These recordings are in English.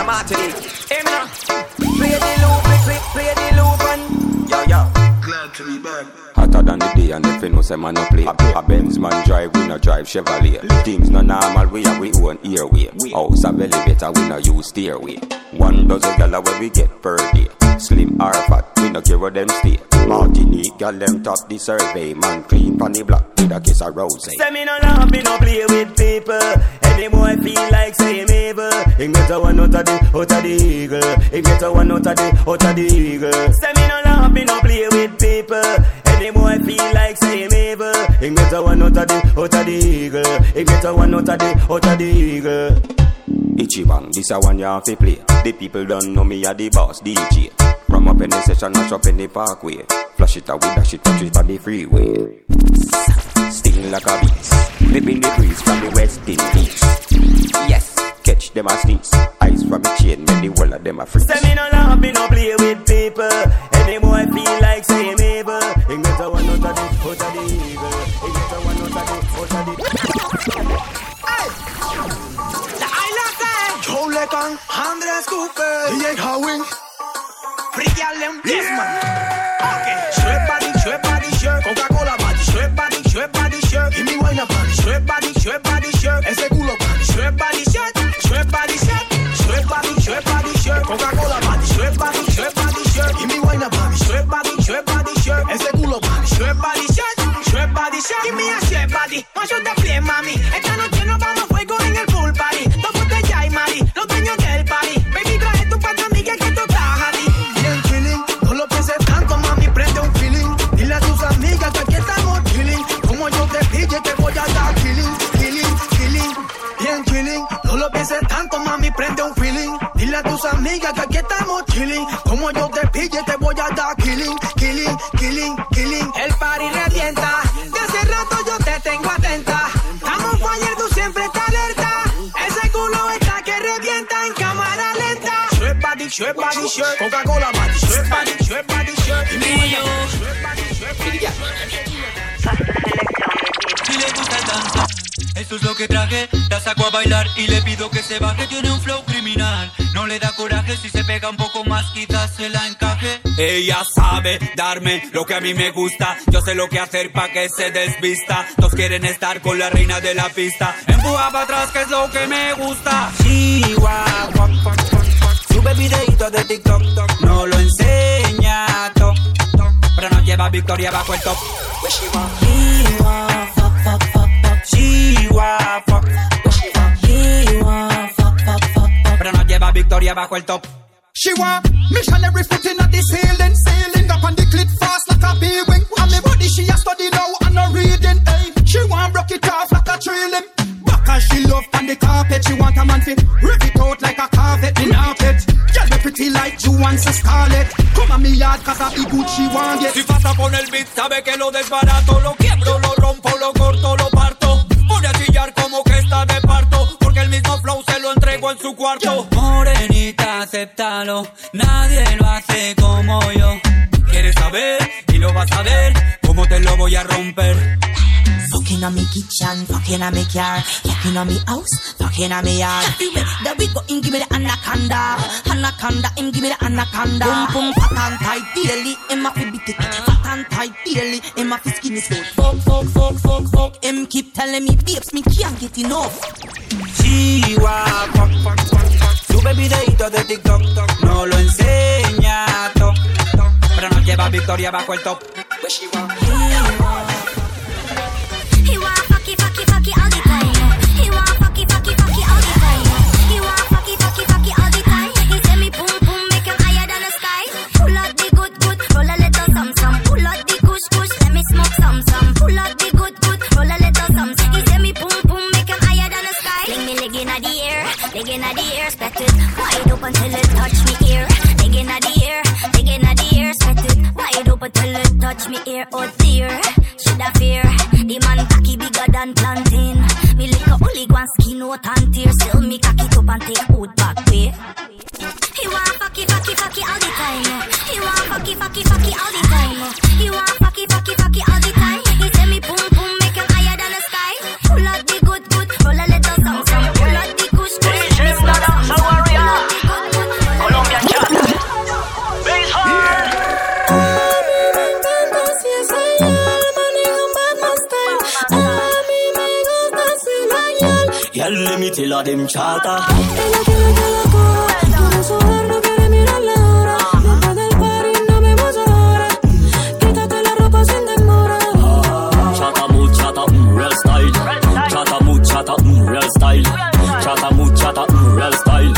a Martinique. Hey, man. Play the loop, play, play, play the loop, and yo, yo. Glad to be back. Hotter than the day and if you know say man no play A Benz man drive, we no drive Chevrolet Things no normal, we have we own airway House a elevator, we no use stairway One dozen gala where we get per day Slim or fat, we no care where them stay Martinique, gal them top the survey Man clean pon the block with a kiss of rose Say me no laugh, me no play with people. Any boy feel like say him evil. He get a one out of the out of the eagle. He get a one out of the out of the eagle. Say me no laugh, me no play with people. Any boy feel like say him evil. He get a one out of the out of the eagle. He get a one out of the out of the eagle. Ichiban, this a one you have to play The people don't know me a the boss DJ From up in the session, mash up in the parkway Flush it out with dash it, touch it on the freeway Sting like a beast Flipping the breeze from the west indies Yes, catch them a sneeze Eyes from the chain, make the whole of them a freeze Say me no laugh, me no play with people. Any boy feel like say him evil. He get a one out of the out of the eagle. He get a one out of the out of the. Joe Lekan, Andres Cooper, DJ Howing, Freaky Allen, yes man. Okay, shred body, shred body, shirt, Coca-Cola body, shred body, shred body, shirt. Give me wine up shred body, shred body, Shred body, shirt. Coca-Cola body, shred body, shirt. Body, shred body, Si le gusta el danza, eso es lo que traje. La saco a bailar y le pido que se baje. Tiene un flow criminal, no le da coraje. Si se pega un poco más, quizás se la encaje. Ella sabe darme lo que a mí me gusta. Yo sé lo que hacer pa' que se desvista. Todos quieren estar con la reina de la pista. Empuja para atrás, que es lo que me gusta. Chihuahua, Sube videito de TikTok, no lo enseña, to, to, pero no lleva victoria bajo el top. Chihuahua, fuck, fuck, fuck, fuck. Chihuahua, fuck, fuck, fuck. Chihuahua, fuck, fuck, fuck, pero no lleva victoria bajo el top. She want missionary foot in at the ceiling, sailing up on the clit fast like a bee wing. And me body she a study now and no reading. Hey, she want rock it off like a trailing. Back as she love on the carpet, she want a man fi rev it out in carpet. Girl me pretty like Juan Scarlett. Come on me yard 'cause I be want get. Si pasa por el beat, sabe que lo desbarato, lo quiebro, lo rompo, lo corto, lo parto. Pone a chillar como que está de parto, porque el mismo flow se lo entrego en su cuarto. Morenita, acéptalo, nadie lo hace como yo. ¿Quieres saber? Y lo vas a ver, cómo te lo voy a romper. Fucking on me kitchen, fucking on me car, fucking on me house, fucking on me yard. The we go in, give me the anaconda, anaconda, him give me the anaconda. Boom boom, fat and tight, daily, him a fi beat it, fat and tight, daily, him a fi skinny smooth. Fuck, fuck, fuck, fuck, fuck, him keep telling me, babes, me can't get enough. Chihuahua, fuck, fuck, fuck, fuck. Sube videito de TikTok, no lo enseña, to, to, pero no lleva victoria bajo el top. He leg inna the air, spread it wide open till it touch me ear. Digging inna the air, leg inna the air, spread it wide open till it touch me ear. Oh dear, should I fear? The man cocky bigger than plantain. Me lick a only one skin out and tear. Still me cock it up and take out back way. He want fucky, fucky, fucky all the time. He want fucky, fucky, fucky all the time. He want fucky me them chatter. Ella quiere que la coja, quiere no quiere mirar la hora. Después del party nos vemos ahora. Quítate la ropa sin demora. Chata mood, chata, mm, real style. Chata mood, chata, mm, real style. Chata mood, chata, mm, real style.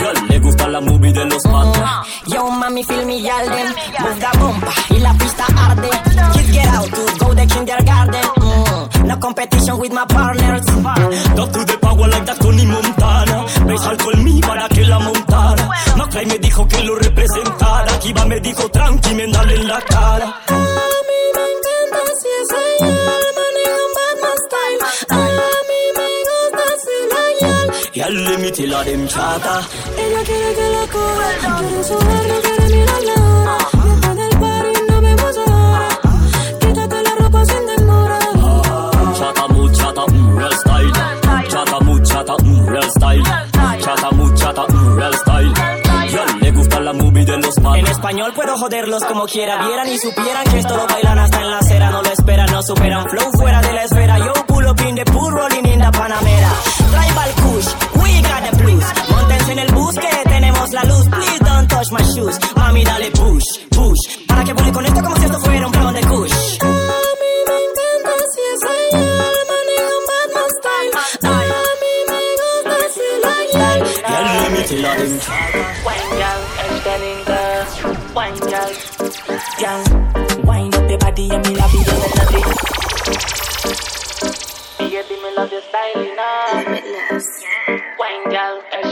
Girl, le gusta la movie de los patos. Yo, mami, feel me. Move the bomba y la pista arde. Kids get out to go the kindergarten. Mm, no competition with my partners. To power like that Tony Montana. Alcohol mi para que la montara. Maclay me dijo que lo representara. Kiba me dijo tranqui, me dale en la cara. A mí me encanta si es ella, maneja un Batman style. A mí me gusta si la let me tell her them chata. Ella quiere que la coja, quiere sudar, no quiere mirar real style. Chata mood, chata, mm, real style. Le gusta la movie de los En español puedo joderlos como quiera. Vieran y supieran que esto lo bailan hasta en la acera. No lo esperan, no superan. Flow fuera de la esfera. Yo pull up in the pool, rolling in the Panamera. Tribal Kush, we got the blues. Montense en el bus que tenemos la luz. Please don't touch my shoes. Mami, dale push, push. Para que vuele con esto como si esto fuera un clon de Kush. Girl, let me tell her them Wine girl, outstanding girl. Wine girl, girl. Wine up your body and me love it, and me love it. Baby, me love your style, you know. Wine girl, outstanding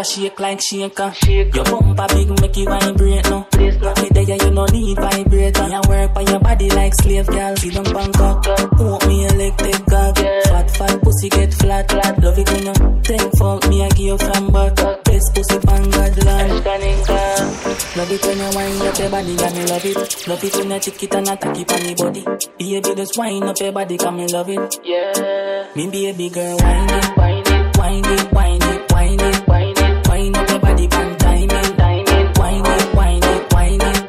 A shake like shaker. Your bumper big make you vibrate no. Me there you no need vibrator. You work on your body like slave girl. See them Bangkok. Want me electric gag. Fat fat pussy get flat. flat. Love it when you take fuck me I give you from back. Best pussy pan God land. Love it when you wind up your body and me love it. Love it when you tick it and attack it on the body. Baby just wind up your body come me love it. Yeah. Me baby girl wind it, wind it, wind it, wind it, wind it, wind it, wind up your body pan time in, time in. Wind it, wind it, wind it.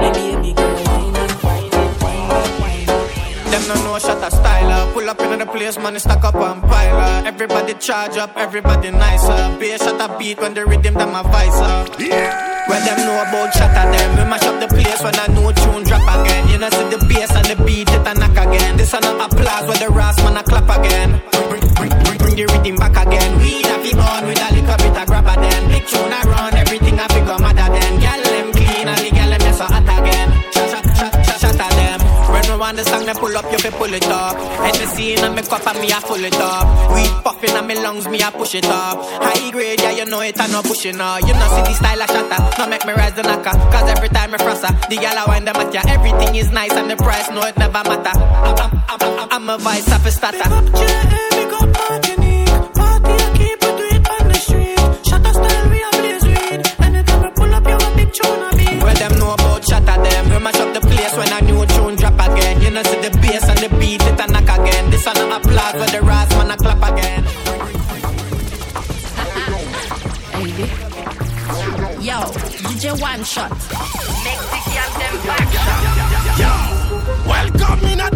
Me baby girl wind it, wind it, wind it, wind it. Them no know shut a styler. Pull up in the place, man, stack up and pile up. Everybody charge up, everybody nicer. Bass shut a beat when the rhythm them a vice up. Well, them know about shatter them. We mash up the place when a new tune drop again. You know, see the bass and the beat, it a knock again. This an applause when the rasp man a clap again. Bring, bring, bring, bring the rhythm back again. We have be born with a little bit of grabber then. Big tune a run, everything a big madder then. Gyal Want the song, then pull up, you fi pull it up. Scene and me cup and me a full it up. Weed puffing and me lungs, me a push it up. High grade, yeah, you know it, I no pushing up. You know see the style a shatter, no make me rise the knocker. Cause every time me frossa, the gal I wind them at ya. Everything is nice and the price, no it never matter. I'm, I'm, I'm, I'm, I'm a vice a starter. DJ One Shot. Mexican them back shot. Welcome in a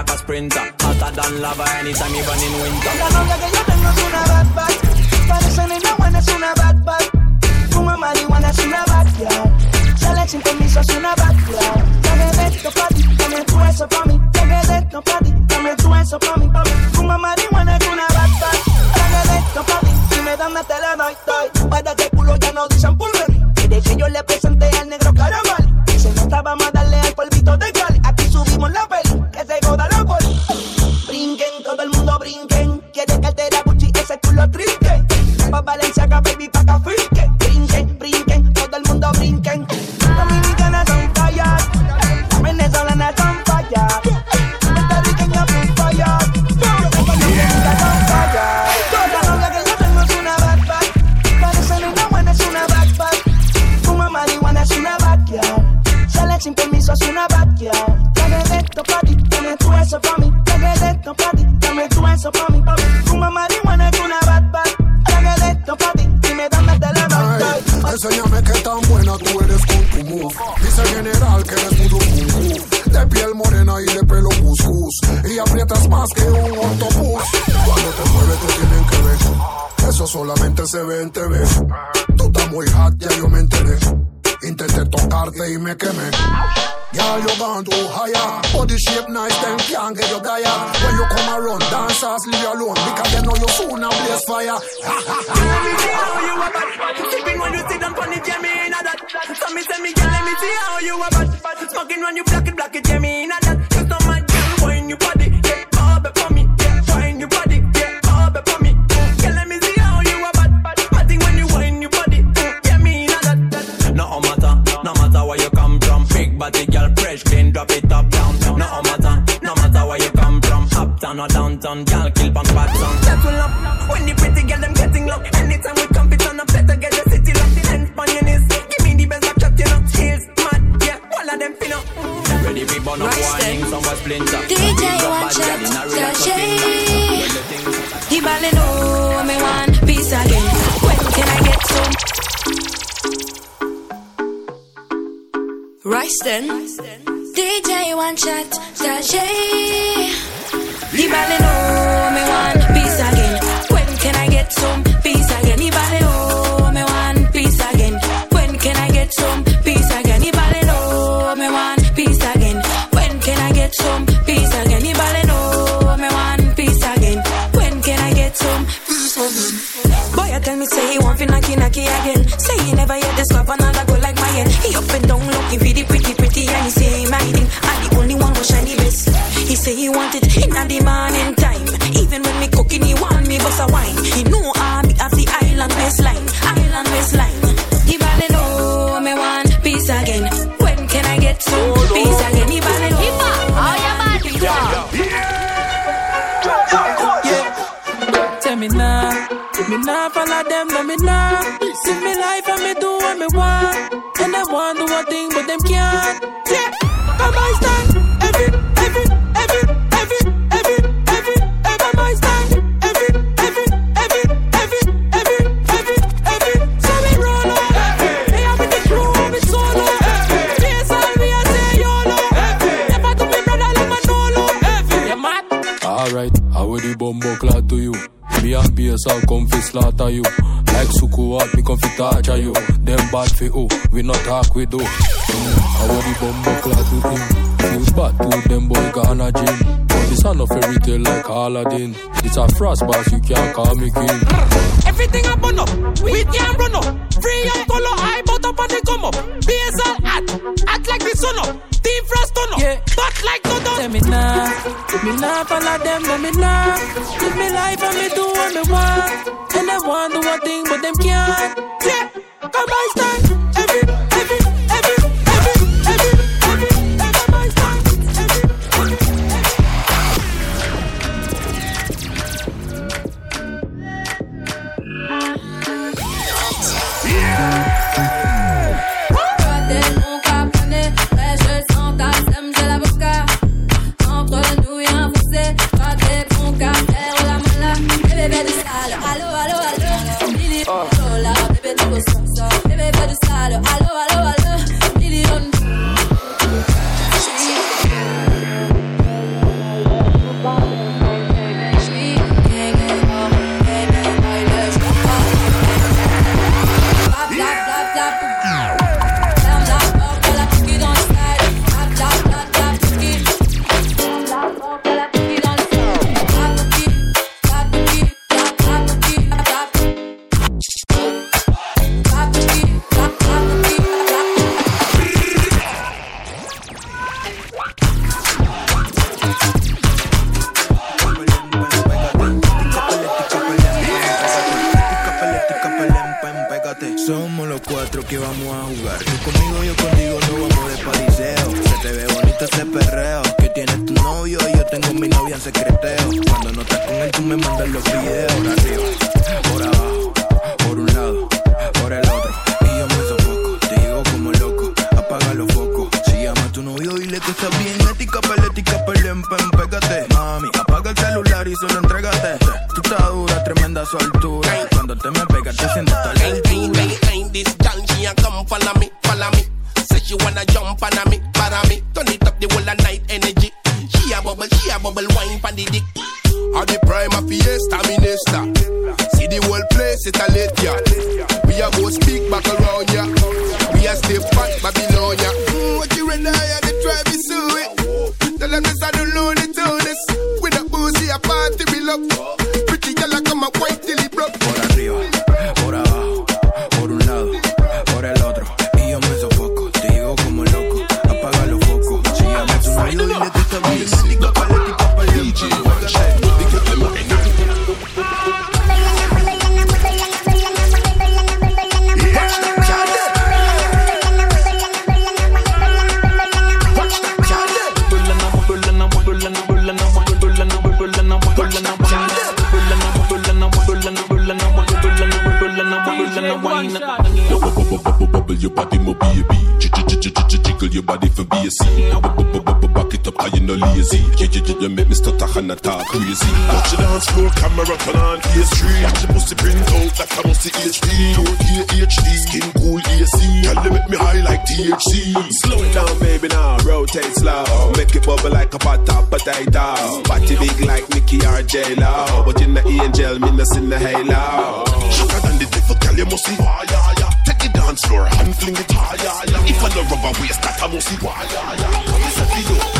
like a sprinter, hotter than lava anytime even in winter. La novia que yo tengo es una bad bad. Parece nena buena, es una bad bad. Fuma marihuana, es una bad girl. Sale sin permiso, es una bad girl. Dame esto pa' ti, dame tú eso pa' mí. Dame esto pa' ti, dame tú eso pa' mí, pa' mí. Fuma marihuana, es una bad bad. Dame esto pa' ti, si me dan te la doy, doy. Para que culo ya no dicen you gone oh, too higher. Body shape nice, then can't get you tired. When you come around, dancers leave you alone because they know you soon and blaze fire. Me see how you a bad. Sipping when you sit down on it, yeah, in a that. So me say me, girl, let me see how you a bad. Smoking when you block it, block it, me in a that. From. Uptown or downtown, girl, kill punk bad sound. Settle up when the pretty girl them getting low. Anytime we come, it on up, better get the city locked in hands on your knees. Give me the best back shot, you know. Heels, mad, yeah, all of them pin up. Ready for burn up warning, some was splinter. DJ Big up one bad girl shot, in a real life sachet. nothing. When the things hotter The ballin' know me want peace again. When can I get some? Royston, DJ one shot, sachet. The ballin' know me want He want it in a the morning time. Even when me cooking, he want me bust a wine. He know I me have the island waistline, island waistline. He ballin' know me want peace again. When can I get some peace again? He ballin' know. Oh, you bad, peace again. Tell me now, me nah follow them, no me nah. Alright, how would the bumbo clad to you? Me and BS I'll come fi slaughter you. Like Suku out, me come fi torture you. Them bad fi who, we not talk we do. How would the bumbo clad to him? Feel bad to them boy gonna gym. But this a no fairy tale like Aladdin. It's a frost boss, you can't call me king. Everything I burn up, we can't run up. Free and color, I bought up and they come up. BSL act, act like the sun up. Team Frost up, yeah. but like no done. Tell me nah, me nah follow them, no me nah. Live me life and me do what me want. And they want do one thing, but them can't. Yeah, come by stand. Every, soltura. Cuando te me pegas, te sientes your body for BSC. Are you no lazy? You, you, you, you make me stutter and I talk crazy. Watch the dance floor, camera turn on PS3. Watch the pussy print out like a musty HD. Don't HD, skin cool AC. girl you make me high like THC? Slow it down, baby, now rotate slow. Make it bubble like a pot of potato. Body big like Mickey or J Lo, but in the angel, me not in the halo. Sugar than the devil, girl, you must see. Oh, yeah, yeah. Take the dance floor and fling it high. Yeah, yeah. If I no rubber waist, that I must see. Oh, yeah, yeah. It's a video.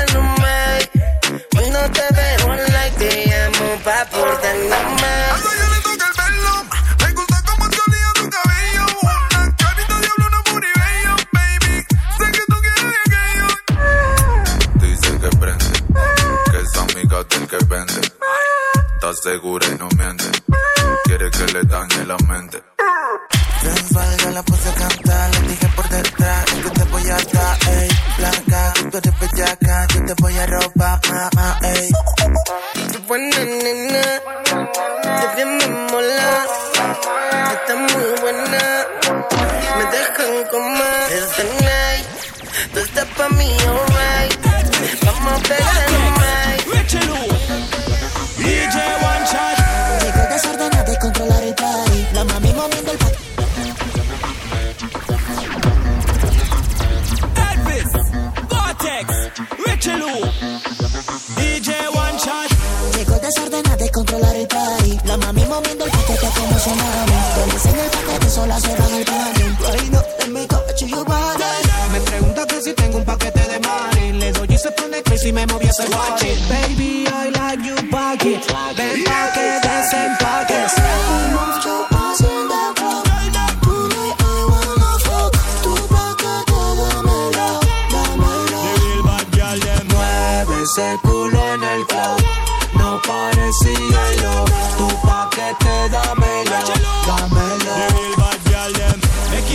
Dame love, love. The real bad them. Make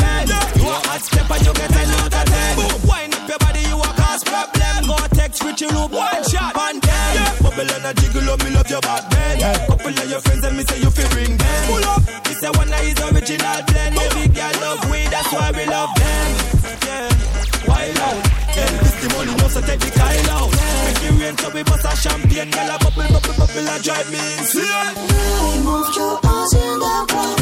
bed. You a hot you get of your body, you a cause one shot. Bubble and a jiggle me love your bad bend. Couple of your friends and me say you them. Pull up, this a one original blend. Every girl love that's why we love them. Yeah, wild out. Yeah, this the money, no so take the Kyle out so we bust a champagne. Girl, a bubble, bubble, bubble, a drive me insane. We move your arms in the crowd.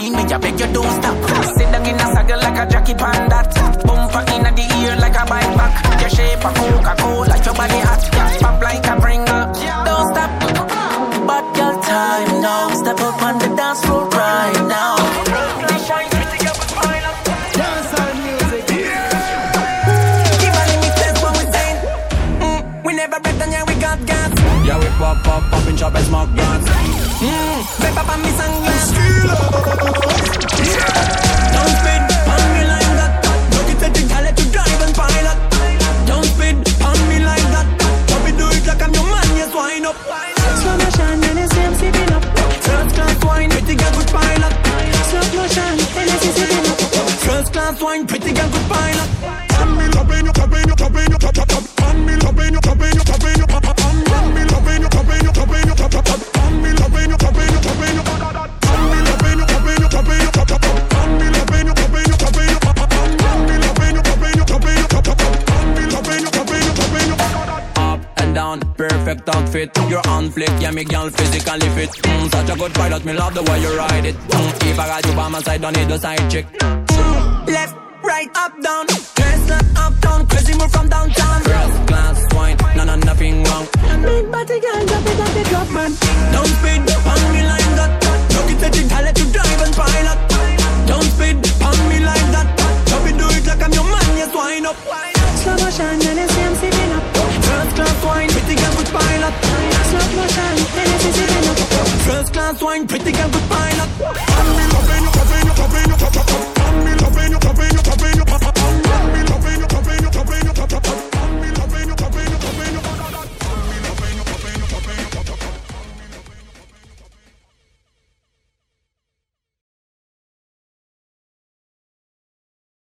wine, me, I beg you don't stop. me girl physically fit. Mm, such a good pilot, me love the way you ride it. Mm, if I got you by my side, don't need the side chick. Mm, left, right, up, down. Tesla, up, down, crazy move from downtown. First class wine, no, no, nothing wrong. Big body girl, drop it, drop it, drop man. Don't speed, on me like that. Look at the girl, let you drive and pilot. Don't speed, on me like that. Don't it, do it like I'm your man, yes, wind up. Slow motion, and it's same sitting up. First class wine, pretty girl with pilot. First class wine, pretty girl, good pilot. I'm in love,